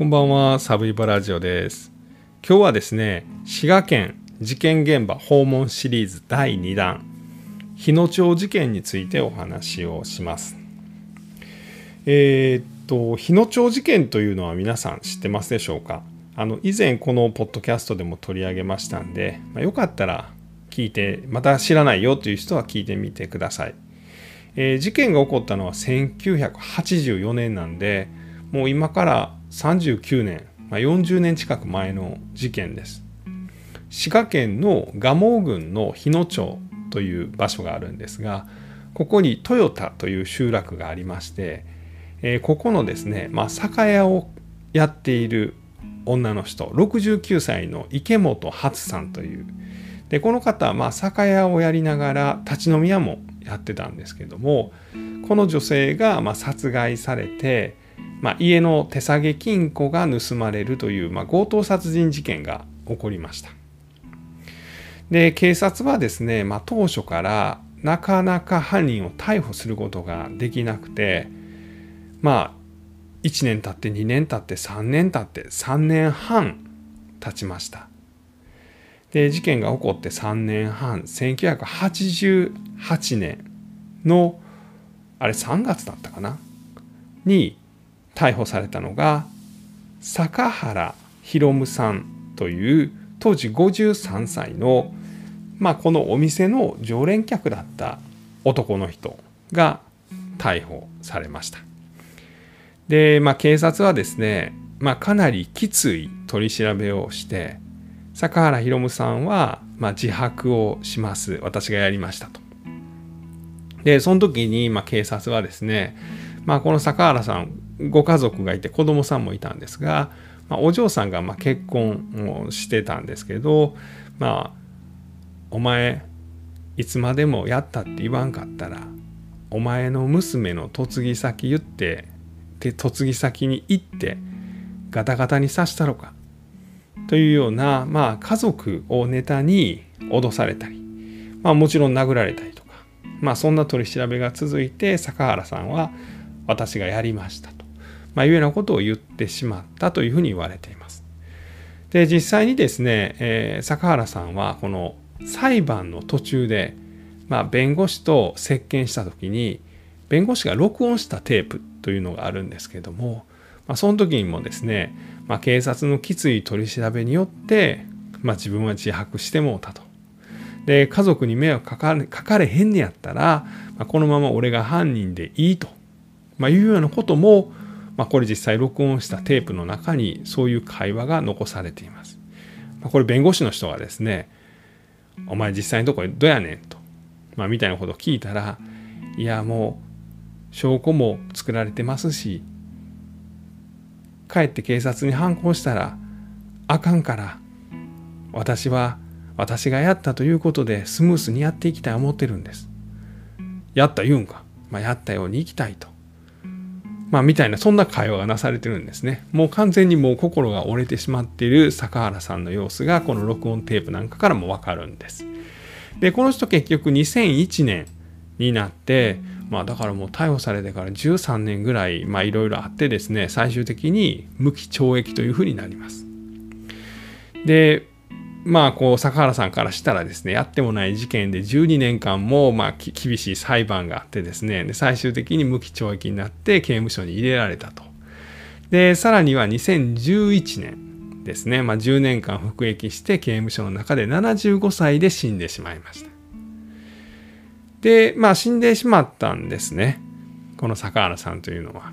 こんばんは、サブイバラジオです。今日はですね、滋賀県事件現場訪問シリーズ第2弾、日野町事件についてお話をします。えーっと、日野町事件というのは皆さん知ってますでしょうか？あの、以前このポッドキャストでも取り上げましたんで、まあ、よかったら聞いて、また知らないよという人は聞いてみてください。えー事件が起こったのは1984年なんで、もう今から39年、まあ、40年近く前の事件です。滋賀県の蒲生郡の日野町という場所があるんですが、ここに豊田という集落がありまして、えーここのですね、まあ、酒屋をやっている女の人、69歳の池本初さんという、でこの方はまあ酒屋をやりながら立ち飲み屋もやってたんですけどもこの女性がまあ殺害されて、まあ、家の手提げ金庫が盗まれるという、まあ、強盗殺人事件が起こりました。で警察はですね、まあ、当初からなかなか犯人を逮捕することができなくてまあ1年経って2年経って3年経って3年半経ちました。で事件が起こって3年半1988年のあれ3月だったかな？に逮捕されたのが坂原博夢さんという当時53歳のまあこのお店の常連客だった男の人が逮捕されました。で、まあ、警察はですね、まあ、かなりきつい取り調べをして坂原博夢さんは、まあ、自白をします私がやりましたと。でその時に、まあ、警察はですね、まあ、この坂原さんご家族がいて子供さんもいたんですが、まあ、お嬢さんがま結婚をしてたんですけどまあお前いつまでもやったって言わんかったらお前の娘の嫁ぎ先言ってで嫁ぎ先に行ってガタガタにさしたろかというような、まあ、家族をネタに脅されたり、まあ、もちろん殴られたりとか、まあ、そんな取り調べが続いて坂原さんは私がやりましたと、まあ、いうようなことを言ってしまったというふうに言われています。で実際にですね、えー坂原さんはこの裁判の途中で、まあ、弁護士と接見した時に弁護士が録音したテープというのがあるんですけども、まあ、その時にもですね、まあ、警察のきつい取り調べによって、まあ、自分は自白してもうたと。で家族に迷惑かかれかかれへんねやったら、まあ、このまま俺が犯人でいいと、まあ、いうようなことも、まあ、これ実際録音したテープの中にそういう会話が残されています。まあ、これ弁護士の人がですね「お前実際のところどうやねん」と、まあ、みたいなことを聞いたら「いやもう証拠も作られてますし帰って警察に反抗したらあかんから私は私がやったということでスムースにやっていきたい思ってるんです。やった言うんか、まあ、やったように生きたいと。まあみたいなそんな会話がなされてるんですね。もう完全にもう心が折れてしまっている坂原さんの様子がこの録音テープなんかからもわかるんです。でこの人結局2001年になってまあだからもう逮捕されてから13年ぐらいまあいろいろあってですね最終的に無期懲役というふうになります。でまあこう坂原さんからしたらですねやってもない事件で12年間もまあ厳しい裁判があってですねで最終的に無期懲役になって刑務所に入れられたと。でさらには2011年ですね、まあ、10年間服役して刑務所の中で75歳で死んでしまいました。でまあ死んでしまったんですねこの坂原さんというのは。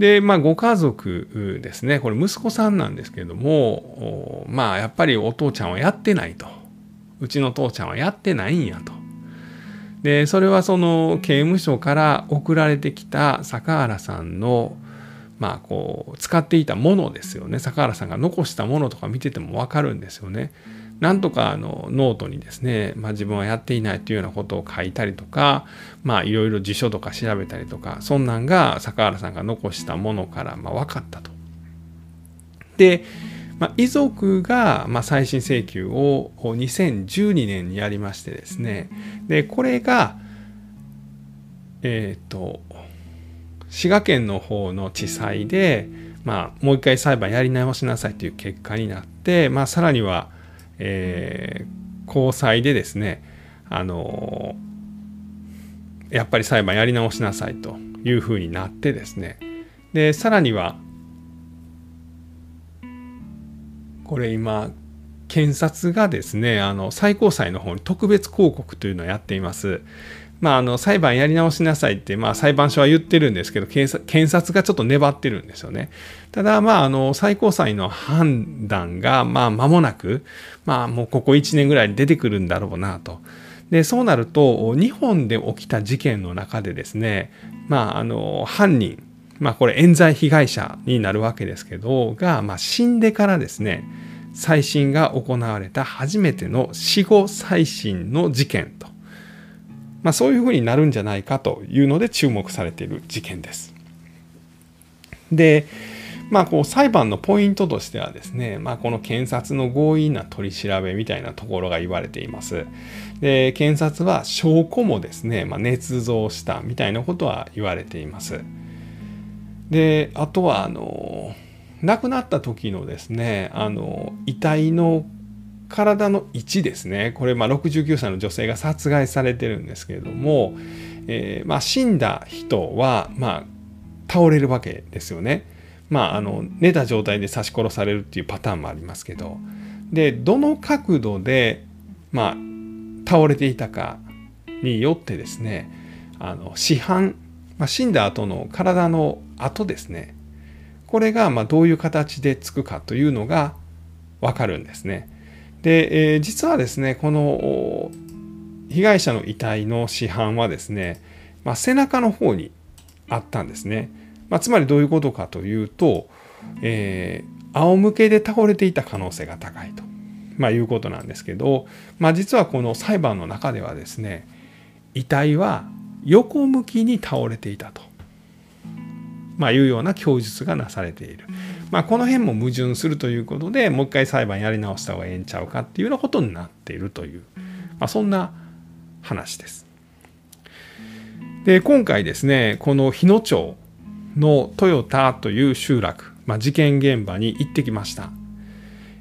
でまあご家族ですねこれ息子さんなんですけれどもまあやっぱりお父ちゃんはやってないとうちの父ちゃんはやってないんやと。でそれはその刑務所から送られてきた坂原さんのまあこう使っていたものですよね坂原さんが残したものとか見てても分かるんですよね。なんとかあのノートにですね、まあ、自分はやっていないというようなことを書いたりとかまあいろいろ辞書とか調べたりとかそんなんが坂原さんが残したものからまあ分かったと。で、まあ、遺族がまあ再審請求を2012年にやりましてですねでこれがえっ、と滋賀県の方の地裁で、まあ、もう一回裁判やり直しなさいという結果になって、まあ、さらには、えー、高裁でですね、あのー、やっぱり裁判やり直しなさいというふうになってですねでさらにはこれ今検察がですねあの最高裁の方に特別抗告というのをやっています。まあ、あの裁判やり直しなさいって、まあ、裁判所は言ってるんですけど検察がちょっと粘ってるんですよね。ただ、まあ、あの最高裁の判断が、まあ、間もなく、まあ、もうここ1年ぐらいに出てくるんだろうなと。でそうなると日本で起きた事件の中でですね、まあ、あの犯人、まあ、これ冤罪被害者になるわけですけどが、まあ、死んでからですね再審が行われた初めての死後再審の事件と、まあ、そういうふうになるんじゃないかというので注目されている事件です。でまあ、こう裁判のポイントとしてはですね、まあ、この検察の強引な取り調べみたいなところが言われています。で検察は証拠もですね、まあ、捏造したみたいなことは言われています。であとはあの亡くなった時のですねあの遺体の体の位置ですねこれまあ69歳の女性が殺害されてるんですけれども、えー、まあ、死んだ人はまあ倒れるわけですよね。まあ、あの寝た状態で刺し殺されるっていうパターンもありますけどでどの角度で、まあ、倒れていたかによってですねあの死斑、まあ、死んだ後の体の跡ですねこれがまどういう形でつくかというのが分かるんですね。で、えー、実はですねこの被害者の遺体の死斑はですね、まあ、背中の方にあったんですね。まあ、つまりどういうことかというと、えー、仰向けで倒れていた可能性が高いと、まあ、いうことなんですけど、まあ、実はこの裁判の中ではですね遺体は横向きに倒れていたと、まあ、いうような供述がなされている。まあ、この辺も矛盾するということでもう一回裁判やり直した方がええんちゃうかっていうようなことになっているという、まあ、そんな話です。で今回ですねこの日野町の豊田という集落、まあ、事件現場に行ってきました。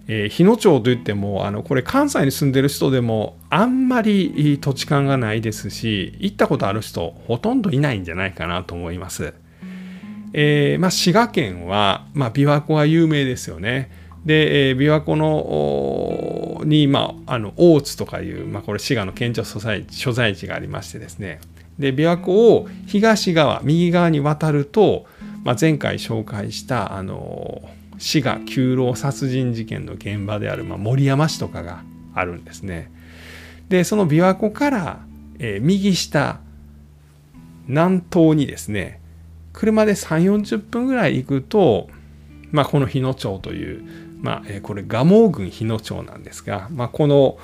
えー、日野町といってもあのこれ関西に住んでる人でもあんまり土地勘がないですし行ったことある人ほとんどいないんじゃないかなと思います。えーまあ、滋賀県は、まあ、琵琶湖は有名ですよね。で、えー、琵琶湖のに、まあ、あの大津とかいう、まあ、これ滋賀の県庁所在所在地がありましてですねで琵琶湖を東側右側に渡ると、まあ、前回紹介したあの滋賀九郎殺人事件の現場である、まあ、森山市とかがあるんですね。でその琵琶湖から、えー、右下南東にですね車で3 4 0分ぐらい行くと、まあ、この日野町という、まあ、え、これ蒲生郡日野町なんですが、まあ、この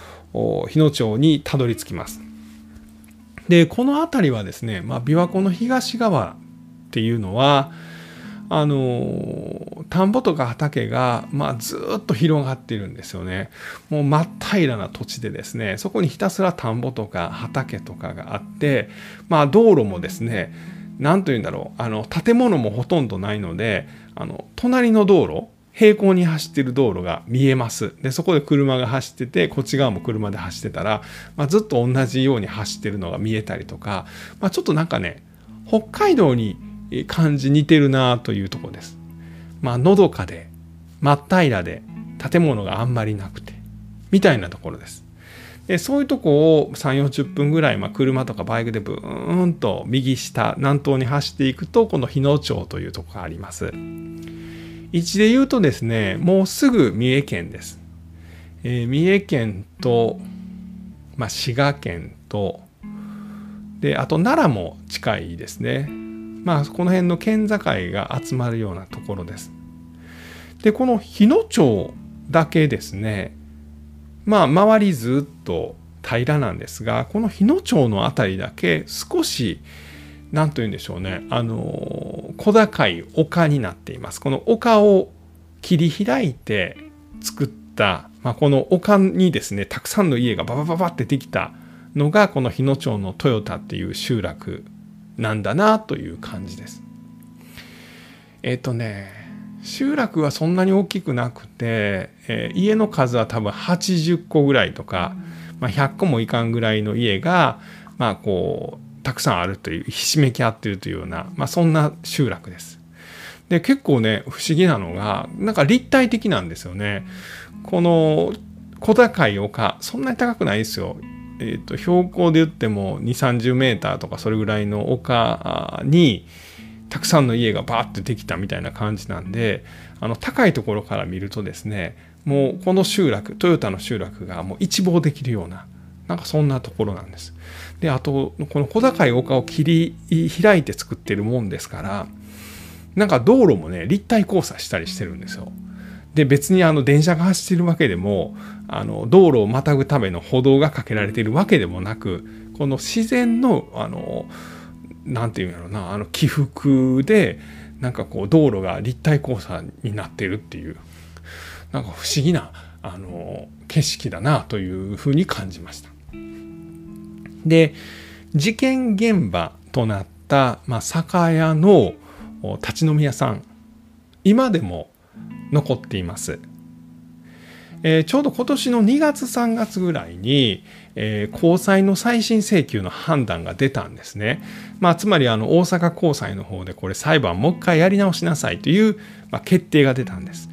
日野町にたどり着きます。でこの辺りはですね、まあ、琵琶湖の東側っていうのはあの田んぼとか畑が、まあ、ずっと広がってるんですよね。もう真っ平らな土地でですねそこにひたすら田んぼとか畑とかがあって、まあ、道路もですね何と言うんだろうあの建物もほとんどないのであの隣の道路平行に走ってる道路が見えます。で、そこで車が走ってて、こっち側も車で走ってたら、まあ、ずっと同じように走ってるのが見えたりとか、まあ、ちょっとなんかね、北海道に感じ似てるなというとこです。まあ、のどかで、真っ平らで、建物があんまりなくて、みたいなところです。でそういうとこを3 4 0分ぐらい、まあ、車とかバイクでブーンと右下南東に走っていくとこの日野町というとこがあります。位置で言うとですね、もうすぐ三重県です。えー、三重県と、まあ、滋賀県と、で、あと奈良も近いですね。まあ、この辺の県境が集まるようなところです。で、この日野町だけですね、まあ、周りずっと平らなんですが、この日野町の辺りだけ少し、何と言うんでしょうねあの小高い丘になっていますこの丘を切り開いて作った、まあ、この丘にですねたくさんの家がババババってできたのがこの日野町の豊田っていう集落なんだなという感じです。えっ、ー、とね集落はそんなに大きくなくて、えー、家の数は多分80個ぐらいとか、まあ、100個もいかんぐらいの家が、まあ、こうたくさんあるというひしめき合ってるというような、まあ、そんな集落です。で結構ね不思議なのがなんか立体的なんですよね。この小高い丘そんなに高くないですよ。えーと、標高で言っても2 3 0メーターとかそれぐらいの丘にたくさんの家がバーッとできたみたいな感じなんであの高いところから見るとですねもうこの集落トヨタの集落がもう一望できるようななんかそんなところなんです。であとこの小高い丘を切り開いて作ってるもんですからなんか道路もね立体交差したりしてるんですよ。で別にあの電車が走ってるわけでもあの道路をまたぐための歩道がかけられてるわけでもなくこの自然のあのんていうんやろうなあの起伏でなんかこう道路が立体交差になってるっていうなんか不思議なあの景色だなというふうに感じました。で事件現場となった、まあ、酒屋の立ち飲み屋さん今でも残っています。えー、ちょうど今年の2月3月ぐらいに、えー、高裁の再審請求の判断が出たんですね。まあ、つまりあの大阪高裁の方でこれ裁判もう一回やり直しなさいという、まあ、決定が出たんです。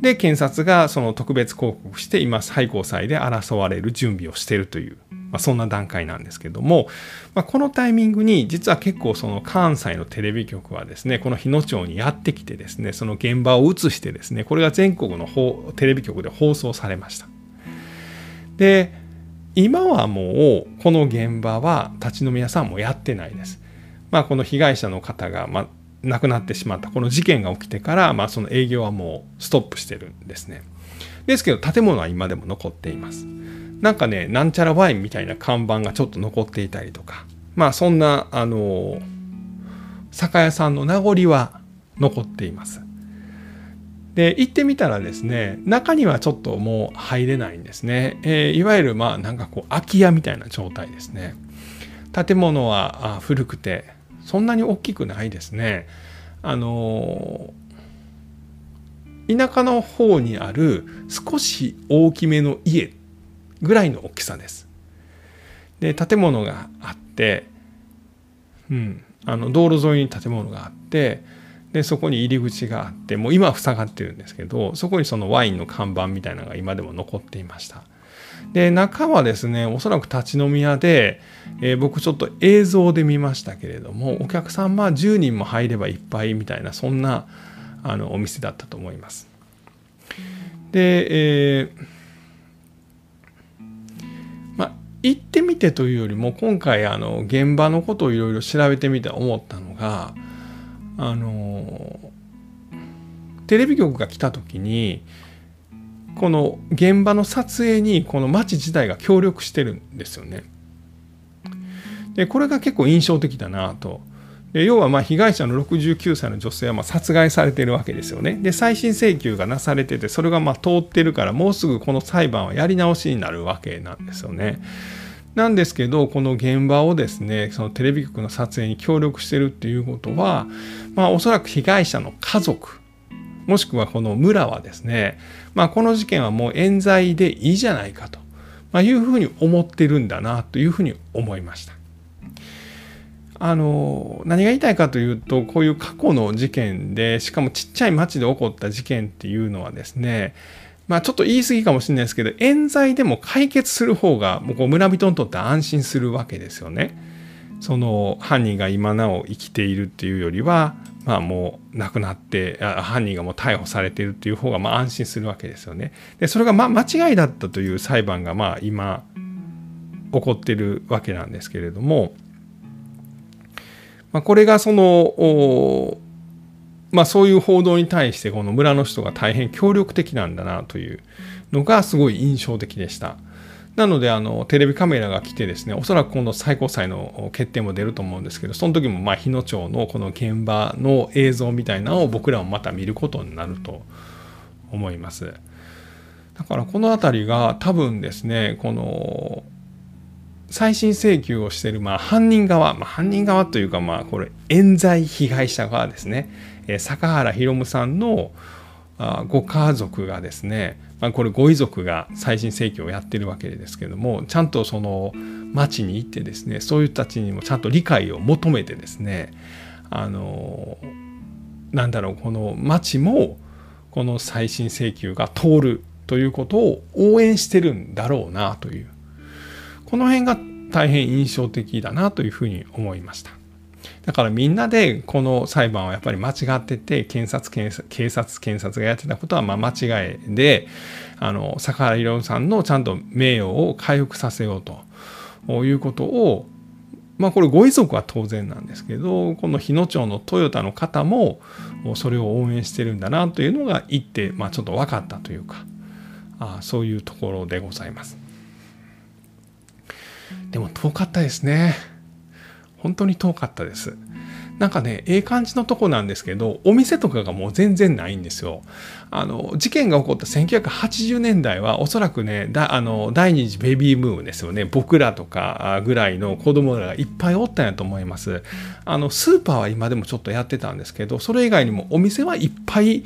で検察がその特別抗告して今最高裁で争われる準備をしているというまあ、そんな段階なんですけども、まあ、このタイミングに実は結構その関西のテレビ局はですねこの日野町にやってきてですねその現場を映してですねこれが全国のテレビ局で放送されました。で今はもうこの現場は立ち飲み屋さんもやってないです。まあこの被害者の方が、ま、亡くなってしまったこの事件が起きてから、まあ、その営業はもうストップしてるんですね。ですけど建物は今でも残っています。なんかねなんちゃらワインみたいな看板がちょっと残っていたりとか。まあそんなあの酒屋さんの名残は残っています。で行ってみたらですね中にはちょっともう入れないんですね、えー、いわゆるまあなんかこう空き家みたいな状態ですね。建物は古くてそんなに大きくないですね。あの田舎の方にある少し大きめの家ぐらいの大きさです。で建物があって、うん、あの道路沿いに建物があってでそこに入り口があってもう今は塞がってるんですけどそこにそのワインの看板みたいなのが今でも残っていました。で中はですねおそらく立ち飲み屋で、えー、僕ちょっと映像で見ましたけれどもお客さんまあ10人も入ればいっぱいみたいなそんなあのお店だったと思います。で、えー行ってみてというよりも今回あの現場のことをいろいろ調べてみて思ったのがあのテレビ局が来た時にこの現場の撮影にこの町自体が協力してるんですよね。でこれが結構印象的だなと。要はま被害者の69歳の女性はま殺害されているわけですよね。で再審請求がなされててそれがま通ってるからもうすぐこの裁判はやり直しになるわけなんですよね。なんですけどこの現場をですねそのテレビ局の撮影に協力してるっていうことはまあおそらく被害者の家族もしくはこの村はですね、まあ、この事件はもう冤罪でいいじゃないかと、ま、いうふうに思ってるんだなというふうに思いました。あの何が言いたいかというとこういう過去の事件でしかもちっちゃい町で起こった事件っていうのはですねまあちょっと言い過ぎかもしれないですけど冤罪でも解決する方がもうこう村人にとって安心するわけですよね。その犯人が今なお生きているっていうよりはまあもう亡くなって犯人がもう逮捕されているっていう方がまあ安心するわけですよね。でそれがま間違いだったという裁判がまあ今起こってるわけなんですけれども、まあ、これがそのまあ、そういう報道に対してこの村の人が大変協力的なんだなというのがすごい印象的でした。なのであのテレビカメラが来てですねおそらく今度最高裁の決定も出ると思うんですけどその時もまあ日野町のこの現場の映像みたいなのを僕らもまた見ることになると思います。だからこの辺りが多分ですねこの再審請求をしているまあ犯人側、まあ、犯人側というかまあこれ冤罪被害者側ですね。え坂原弘さんのあご家族がですね、まあ、これご遺族が再審請求をやってるわけですけどもちゃんとその町に行ってですねそういう人たちにもちゃんと理解を求めてですねあのなんだろうこの町もこの再審請求が通るということを応援してるんだろうなというこの辺が大変印象的だなというふうに思いました。だからみんなでこの裁判はやっぱり間違ってて検察警察検察がやってたことはま間違いであの坂原宏さんのちゃんと名誉を回復させようということをまあこれご遺族は当然なんですけどこの日野町のトヨタの方もそれを応援してるんだなというのが言って、まあ、ちょっと分かったというかあそういうところでございます。でも遠かったですね。本当に遠かったです。なんかね、ええ感じのとこなんですけど、お店とかがもう全然ないんですよ。あの、事件が起こった1980年代は、おそらくね、だあの第二次ベビーブームですよね。僕らとかぐらいの子供らがいっぱいおったんやと思います。あの、スーパーは今でもちょっとやってたんですけど、それ以外にもお店はいっぱい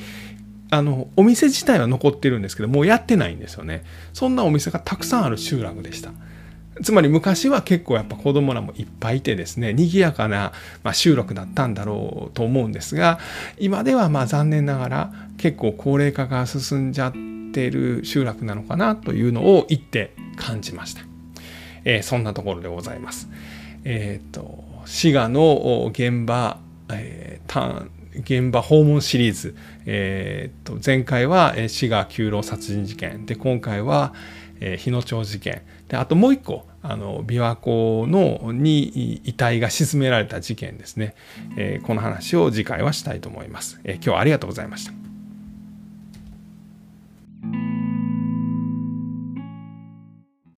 あの、お店自体は残ってるんですけど、もうやってないんですよね。そんなお店がたくさんある集落でした。つまり昔は結構やっぱ子供らもいっぱいいてですね賑やかな、ま集落だったんだろうと思うんですが今ではまあ残念ながら結構高齢化が進んじゃってる集落なのかなというのを言って感じました、えー、そんなところでございます。えっ、ー、と滋賀の現場、えー、現場訪問シリーズ、えー、と前回は滋賀九郎殺人事件。で今回は日野町事件。であともう一個あの琵琶湖のに遺体が沈められた事件ですね、えー、この話を次回はしたいと思います、えー、今日はありがとうございました。